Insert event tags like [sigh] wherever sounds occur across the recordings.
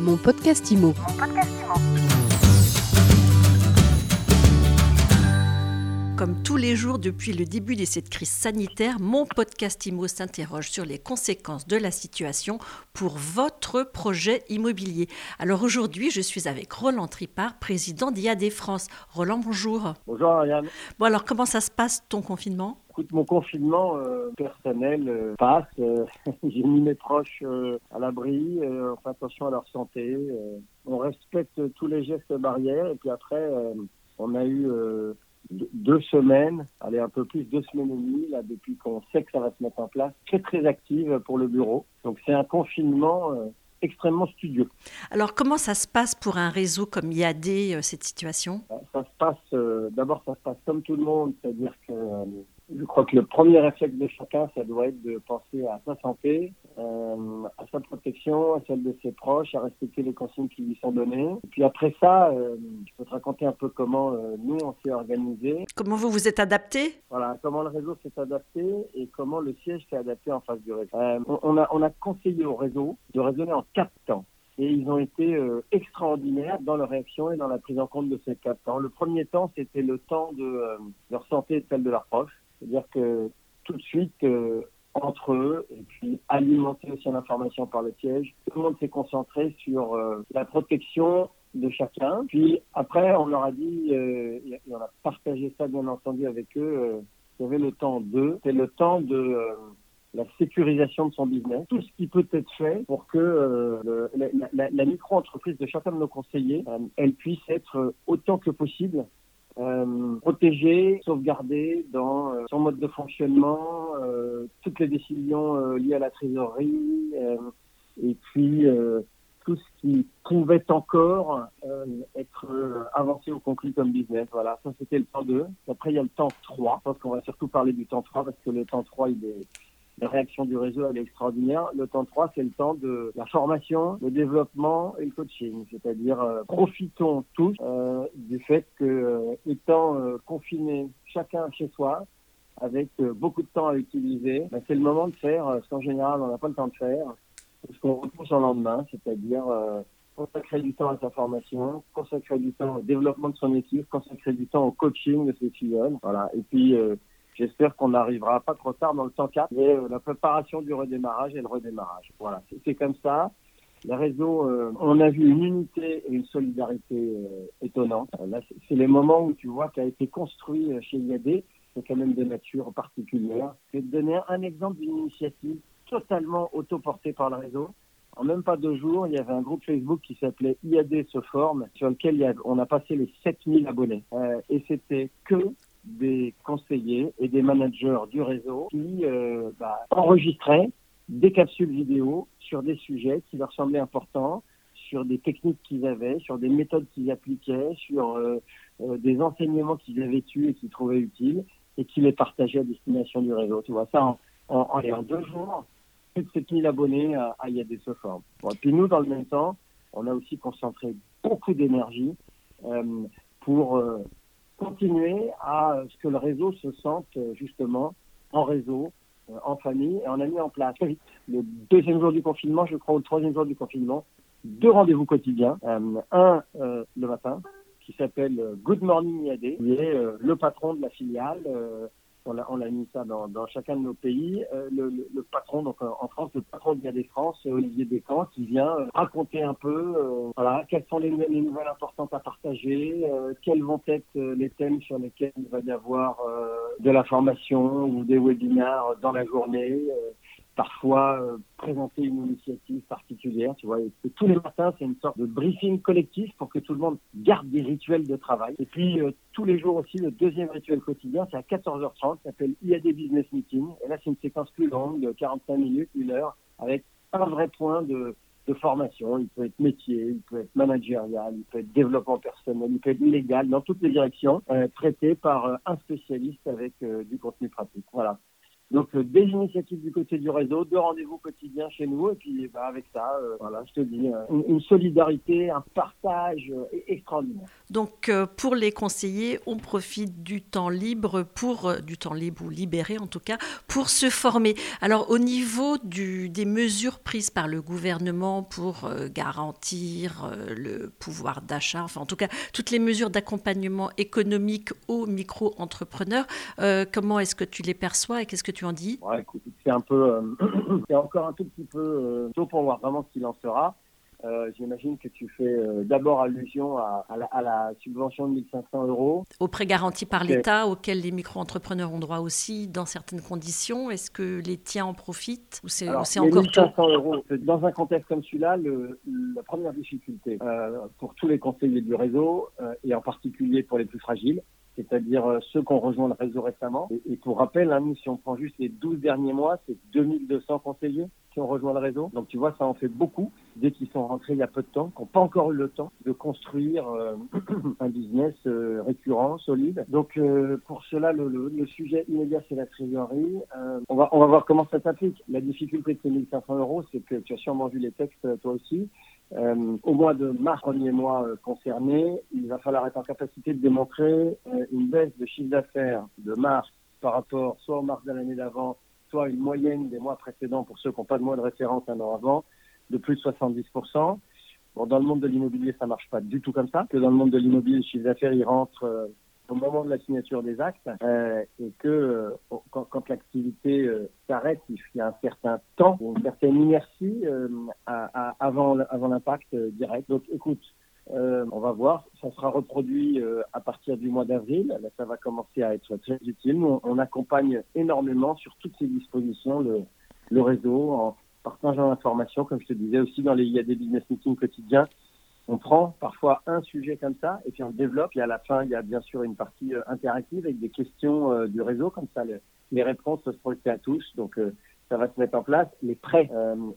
Mon podcast IMO. Comme tous les jours depuis le début de cette crise sanitaire, mon podcast IMO s'interroge sur les conséquences de la situation pour votre projet immobilier. Alors aujourd'hui, je suis avec Roland Tripart, président d'IAD France. Roland, bonjour. Bonjour Ariane. Bon alors, comment ça se passe ton confinement? Écoute, mon confinement euh, personnel euh, passe. Euh, [laughs] j'ai mis mes proches à l'abri. on fait attention à leur santé. on respecte tous les gestes barrières. Et puis après, on a eu deux semaines, allez un peu plus, deux semaines et demie, là, depuis qu'on sait que ça va se mettre en place, très très active pour le bureau. Donc c'est un confinement euh, extrêmement studieux. Alors comment ça se passe pour un réseau comme IAD, euh, cette situation? Ça se passe, euh, d'abord ça se passe comme tout le monde, c'est-à-dire que je crois que le premier réflexe de chacun, ça doit être de penser à sa santé, euh, à sa protection, à celle de ses proches, à respecter les consignes qui lui sont données. Et puis après ça, euh, je peux te raconter un peu comment euh, nous, on s'est organisé. Comment vous vous êtes adapté? Voilà, comment le réseau s'est adapté et comment le siège s'est adapté en face du réseau. Euh, on, a, on a conseillé au réseau de raisonner en quatre temps et ils ont été euh, extraordinaires dans leur réaction et dans la prise en compte de ces quatre temps. Le premier temps, c'était le temps de euh, leur santé et celle de leurs proches. C'est-à-dire que tout de suite, euh, entre eux, et puis alimenter aussi l'information par le siège, tout le monde s'est concentré sur euh, la protection de chacun. Puis après, on leur a dit, euh, et on a partagé ça bien entendu avec eux, il y avait le temps d'eux, c'est le temps de la sécurisation de son business, tout ce qui peut être fait pour que la, la, la micro-entreprise de chacun de nos conseillers, elle puisse être autant que possible euh, protéger, sauvegarder dans euh, son mode de fonctionnement, euh, toutes les décisions euh, liées à la trésorerie, et puis tout ce qui pouvait encore être avancé ou conclu comme business. Voilà, ça c'était le temps 2. Après, il y a le temps 3. Je pense qu'on va surtout parler du temps 3 parce que le temps 3, il est la réaction du réseau, elle est extraordinaire. Le temps 3, c'est le temps de la formation, le développement et le coaching. C'est-à-dire, euh, profitons tous euh, du fait que, euh, étant confinés chacun chez soi, avec beaucoup de temps à utiliser, ben, c'est le moment de faire ce qu'en général, on n'a pas le temps de faire, ce qu'on repousse en lendemain, c'est-à-dire consacrer du temps à sa formation, consacrer du temps au développement de son équipe, consacrer du temps au coaching de ses filles. Voilà. Et puis, J'espère qu'on n'arrivera pas trop tard dans le temps 4, mais euh, la préparation du redémarrage et le redémarrage. Voilà, c'est comme ça. Les réseaux, euh, on a vu une unité et une solidarité euh, étonnante. Là, c'est les moments où tu vois qu'a été construit chez IAD, c'est quand même de nature particulière. Je vais te donner un exemple d'une initiative totalement autoportée par le réseau. En même pas deux jours, il y avait un groupe Facebook qui s'appelait IAD se forme, sur lequel on a passé les 7000 abonnés. et c'était que des conseillers et des managers du réseau qui euh, bah, enregistraient des capsules vidéo sur des sujets qui leur semblaient importants, sur des techniques qu'ils avaient, sur des méthodes qu'ils appliquaient, sur euh, euh, des enseignements qu'ils avaient eus et qu'ils trouvaient utiles et qui les partageaient à destination du réseau. Tu vois ça en, en, en deux jours, plus de 7000 abonnés à, à IAD. Bon, et puis nous, dans le même temps, on a aussi concentré beaucoup d'énergie euh, pour euh, continuer à ce que le réseau se sente euh, justement en réseau, euh, en famille, et on a mis en place le deuxième jour du confinement, je crois, ou troisième jour du confinement, deux rendez-vous quotidiens. Euh, un le matin, qui s'appelle Good Morning IAD, qui est le patron de la filiale on a, on a mis ça dans, dans chacun de nos pays. Euh, le, le, patron, donc en France, le patron de des France, Olivier Descamps, qui vient euh, raconter un peu, euh, voilà, quelles sont les, les, nouvelles importantes à partager, quels vont être les thèmes sur lesquels il va y avoir de la formation ou des webinaires dans la journée parfois euh, présenter une initiative particulière, tu vois. Et, tous les matins, c'est une sorte de briefing collectif pour que tout le monde garde des rituels de travail. Et puis, euh, tous les jours aussi, le deuxième rituel quotidien, c'est à 14h30, ça s'appelle IAD Business Meeting. Et là, c'est une séquence plus longue, de 45 minutes, une heure, avec un vrai point de, de formation. Il peut être métier, il peut être managérial, il peut être développement personnel, il peut être légal, dans toutes les directions, euh, traité par euh, un spécialiste avec du contenu pratique. Voilà. Donc euh, des initiatives du côté du réseau, deux rendez-vous quotidiens chez nous, et puis bah, avec ça, euh, voilà, je te dis, euh, une, solidarité, un partage extraordinaire. Donc pour les conseillers, on profite du temps libre pour du temps libre ou libéré en tout cas pour se former. Alors au niveau des mesures prises par le gouvernement pour garantir le pouvoir d'achat, enfin en tout cas toutes les mesures d'accompagnement économique aux micro-entrepreneurs, comment est-ce que tu les perçois et qu'est-ce que tu en dis C'est un peu, euh, [clears throat] c'est encore un tout petit peu euh, tôt pour voir vraiment ce qu'il en sera. Euh, j'imagine que tu fais d'abord allusion à, la, subvention de 1500 euros. Au prêt garanti par l'État, auquel les micro-entrepreneurs ont droit aussi dans certaines conditions. Est-ce que les tiens en profitent ou c'est encore 1500 euros. Dans un contexte comme celui-là, la première difficulté pour tous les conseillers du réseau et en particulier pour les plus fragiles, c'est-à-dire euh, ceux qui ont rejoint le réseau récemment. Et, pour rappel, hein, nous, si on prend juste les 12 derniers mois, c'est 2200 conseillers qui ont rejoint le réseau. Donc tu vois, ça en fait beaucoup dès qu'ils sont rentrés il y a peu de temps, qui n'ont pas encore eu le temps de construire euh, [clears throat] un business euh, récurrent, solide. Donc pour cela, le, le, sujet immédiat, c'est la trésorerie. on, va, on va voir comment ça s'applique. La difficulté de ces 1500 euros, c'est que tu as sûrement vu les textes toi aussi. Euh, au mois de mars, premier mois euh, concerné, il va falloir être en capacité de démontrer euh, une baisse de chiffre d'affaires de mars par rapport soit au mars de l'année d'avant, soit une moyenne des mois précédents pour ceux qui n'ont pas de mois de référence un an avant, de plus de 70%. Bon, dans le monde de l'immobilier, ça marche pas du tout comme ça. Que dans le monde de l'immobilier, le chiffre d'affaires, il rentre au moment de la signature des actes euh, et que euh, quand, l'activité euh, s'arrête, il y a un certain temps, une certaine inertie avant, avant l'impact direct. Donc écoute, on va voir, ça sera reproduit à partir du mois d'avril. Ça va commencer à être très utile. Nous, on, accompagne énormément sur toutes ces dispositions le, réseau en partageant l'information, comme je te disais aussi dans les il business meetings quotidiens on prend parfois un sujet comme ça et puis on le développe. Et à la fin, il y a bien sûr une partie euh, interactive avec des questions euh, du réseau. Comme ça, les réponses se projeter à tous. Donc, euh, ça va se mettre en place. Les prêts,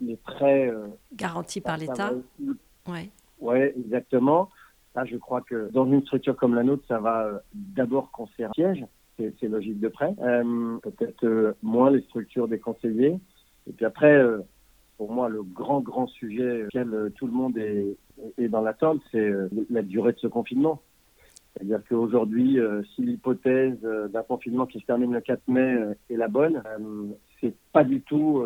les prêts garantis par l'État. Oui, ouais, exactement. Là, je crois que dans une structure comme la nôtre, ça va d'abord concerner siège. C'est logique de prêt. Peut-être moins les structures des conseillers. Et puis après, pour moi, le grand, grand sujet auquel euh, tout le monde est, est dans l'attente, c'est euh, la durée de ce confinement. C'est-à-dire qu'aujourd'hui, euh, si l'hypothèse d'un confinement qui se termine le 4 mai est la bonne, c'est pas du tout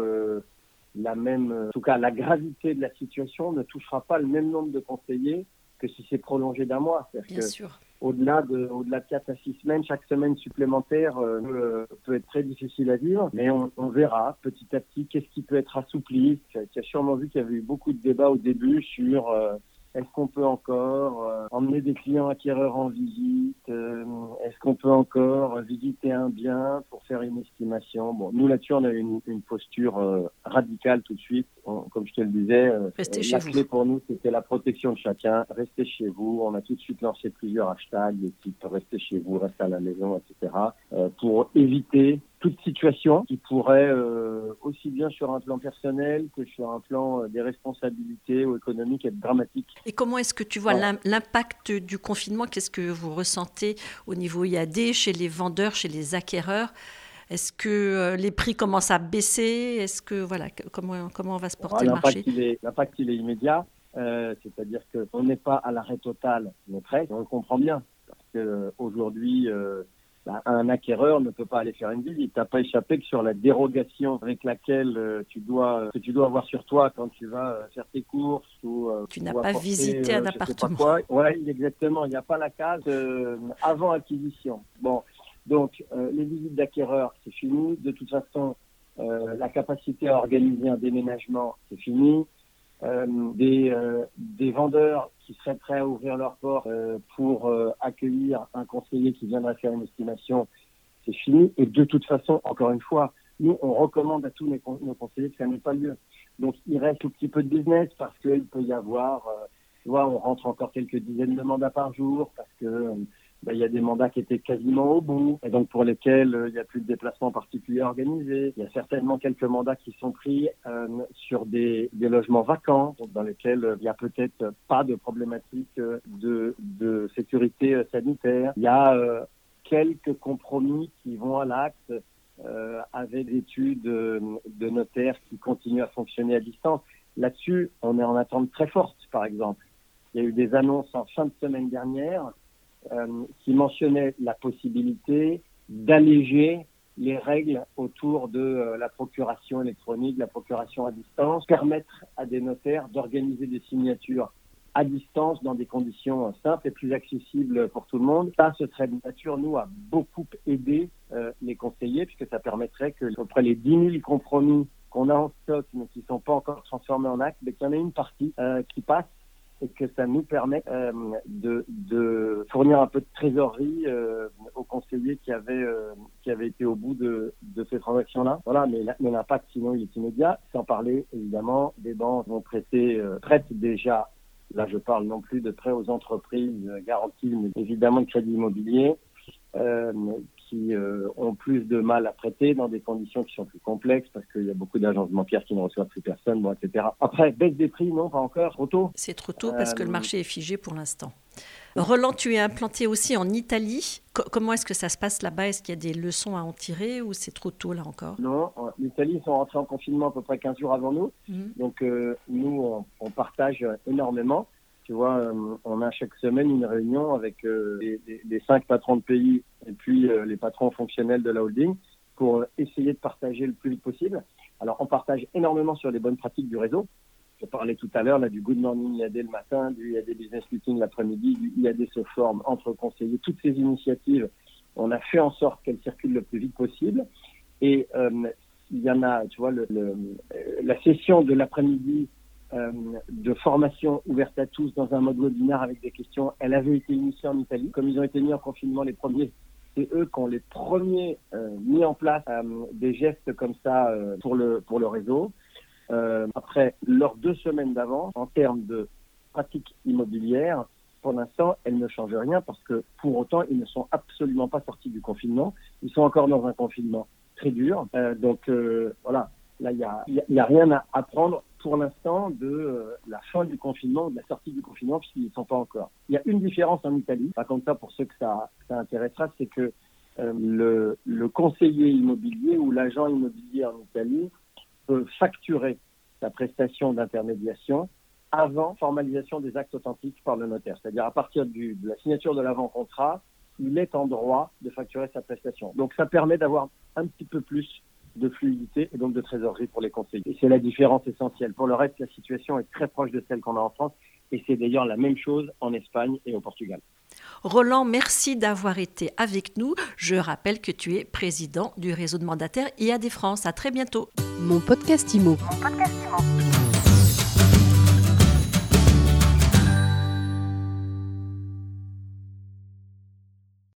la même. En tout cas, la gravité de la situation ne touchera pas le même nombre de conseillers que si c'est prolongé d'un mois. Bien sûr au-delà de, au-delà de 4 à 6 semaines, chaque semaine supplémentaire euh, peut être très difficile à vivre, mais on, on verra petit à petit qu'est-ce qui peut être assoupli. Tu as, sûrement vu qu'il y avait eu beaucoup de débats au début sur euh, est-ce qu'on peut encore euh, emmener des clients acquéreurs en visite euh, Est-ce qu'on peut encore visiter un bien pour faire une estimation? Bon, nous là-dessus, on a une, une posture euh, radicale tout de suite. comme je te le disais, la clé pour nous, c'était la protection de chacun. Restez chez vous. On a tout de suite lancé plusieurs hashtags, type restez chez vous, restez à la maison, etc. pour éviter toute situation qui pourrait euh, aussi bien sur un plan personnel que sur un plan euh, des responsabilités ou économiques être dramatique. Et comment est-ce que tu vois l'impact du confinement? Qu'est-ce que vous ressentez au niveau IAD, chez les vendeurs, chez les acquéreurs? Est-ce que euh, les prix commencent à baisser? Est-ce que voilà comment comment va se porter le marché? L'impact il est immédiat, c'est-à-dire qu'on n'est pas à l'arrêt total, mais presque. On le comprend bien parce qu'aujourd'hui bah, un acquéreur ne peut pas aller faire une visite. T'as pas échappé que sur la dérogation avec laquelle euh, tu dois que tu dois avoir sur toi quand tu vas euh, faire tes courses ou euh, tu n'as pas visité un appartement. Oui, exactement. Il n'y a pas la case avant acquisition. Bon, donc les visites d'acquéreurs, c'est fini. De toute façon, la capacité à organiser un déménagement, c'est fini. Des, des vendeurs qui seraient prêts à ouvrir leurs portes euh, pour euh, accueillir un conseiller qui viendrait faire une estimation, c'est fini. Et de toute façon, encore une fois, nous, on recommande à tous nos, conseillers que ça n'ait pas lieu. Donc, il reste un petit peu de business parce qu'il peut y avoir, euh, tu vois, on rentre encore quelques dizaines de mandats par jour parce que ben, il y a des mandats qui étaient quasiment au bout, et donc pour lesquels euh, il n'y a plus de déplacements particuliers organisés. Il y a certainement quelques mandats qui sont pris euh, sur des, des, logements vacants, dans lesquels euh, il n'y a peut-être pas de problématique de, de sécurité sanitaire. Il y a quelques compromis qui vont à l'acte avait des études de notaires qui continuent à fonctionner à distance. Là-dessus, on est en attente très forte, par exemple. Il y a eu des annonces en fin de semaine dernière qui mentionnaient la possibilité d'alléger les règles autour de euh, la procuration électronique, la procuration à distance, permettre à des notaires d'organiser des signatures à distance dans des conditions simples et plus accessibles pour tout le monde. Ça, ce serait de nature, nous, à beaucoup aider euh, les conseillers, puisque ça permettrait que, auprès les 10 000 compromis qu'on a en stock, mais qui ne sont pas encore transformés en actes, qu'il y en ait une partie euh, qui passe et que ça nous permet euh, de, de, fournir un peu de trésorerie euh, aux conseillers qui avaient, euh, qui avaient été au bout de, de ces transactions-là. Voilà, mais l'impact sinon il est immédiat. Sans parler évidemment des banques vont traiter, traitent déjà. Là, je parle non plus de prêts aux entreprises garantis, mais évidemment de crédit immobilier. Euh, qui euh, ont plus de mal à prêter dans des conditions qui sont plus complexes parce qu'il y a beaucoup d'agences bancaires qui ne reçoivent plus personne, bon, etc. Après, baisse des prix, non, pas encore, trop tôt. C'est trop tôt parce que le euh, marché est figé pour l'instant. Roland, tu es implanté aussi en Italie. comment est-ce que ça se passe là-bas? Est-ce qu'il y a des leçons à en tirer ou c'est trop tôt là encore? Non, l'Italie, ils sont rentrés en confinement à peu près 15 jours avant nous. Mhm. Donc nous, on, partage énormément. Tu vois, euh, on a chaque semaine une réunion avec euh, les, cinq patrons de pays et puis euh, les patrons fonctionnels de la holding pour essayer de partager le plus vite possible. Alors, on partage énormément sur les bonnes pratiques du réseau. Je parlais tout à l'heure là du Good Morning IAD le matin, du IAD Business Meeting l'après-midi, du IAD se forme entre conseillers. Toutes ces initiatives, on a fait en sorte qu'elles circulent le plus vite possible. Et il y en a, tu vois, la session de l'après-midi de formation ouverte à tous dans un mode webinaire avec des questions. Elle avait été initiée en Italie. Comme ils ont été mis en confinement les premiers, c'est eux qui ont les premiers euh, mis en place euh, des gestes comme ça pour, le, pour le réseau. après leurs deux semaines d'avance, en termes de pratiques immobilières, pour l'instant, elles ne changent rien parce que pour autant, ils ne sont absolument pas sortis du confinement. Ils sont encore dans un confinement très dur. donc voilà, là, il n'y a, y a rien à apprendre pour l'instant de euh, la fin du confinement, de la sortie du confinement, puisqu'ils ne sont pas encore. Il y a une différence en Italie, pas comme ça pour ceux que ça, ça intéressera, c'est que euh, le, le, conseiller immobilier ou l'agent immobilier en Italie peut facturer sa prestation d'intermédiation avant formalisation des actes authentiques par le notaire. C'est-à-dire à partir de la signature de l'avant-contrat, il est en droit de facturer sa prestation. Donc ça permet d'avoir un petit peu plus de fluidité et donc de trésorerie pour les conseillers. Et c'est la différence essentielle. Pour le reste, la situation est très proche de celle qu'on a en France et c'est d'ailleurs la même chose en Espagne et au Portugal. Roland, merci d'avoir été avec nous. Je rappelle que tu es président du réseau de mandataires IAD France. À très bientôt. Mon podcast Mon podcast IMO.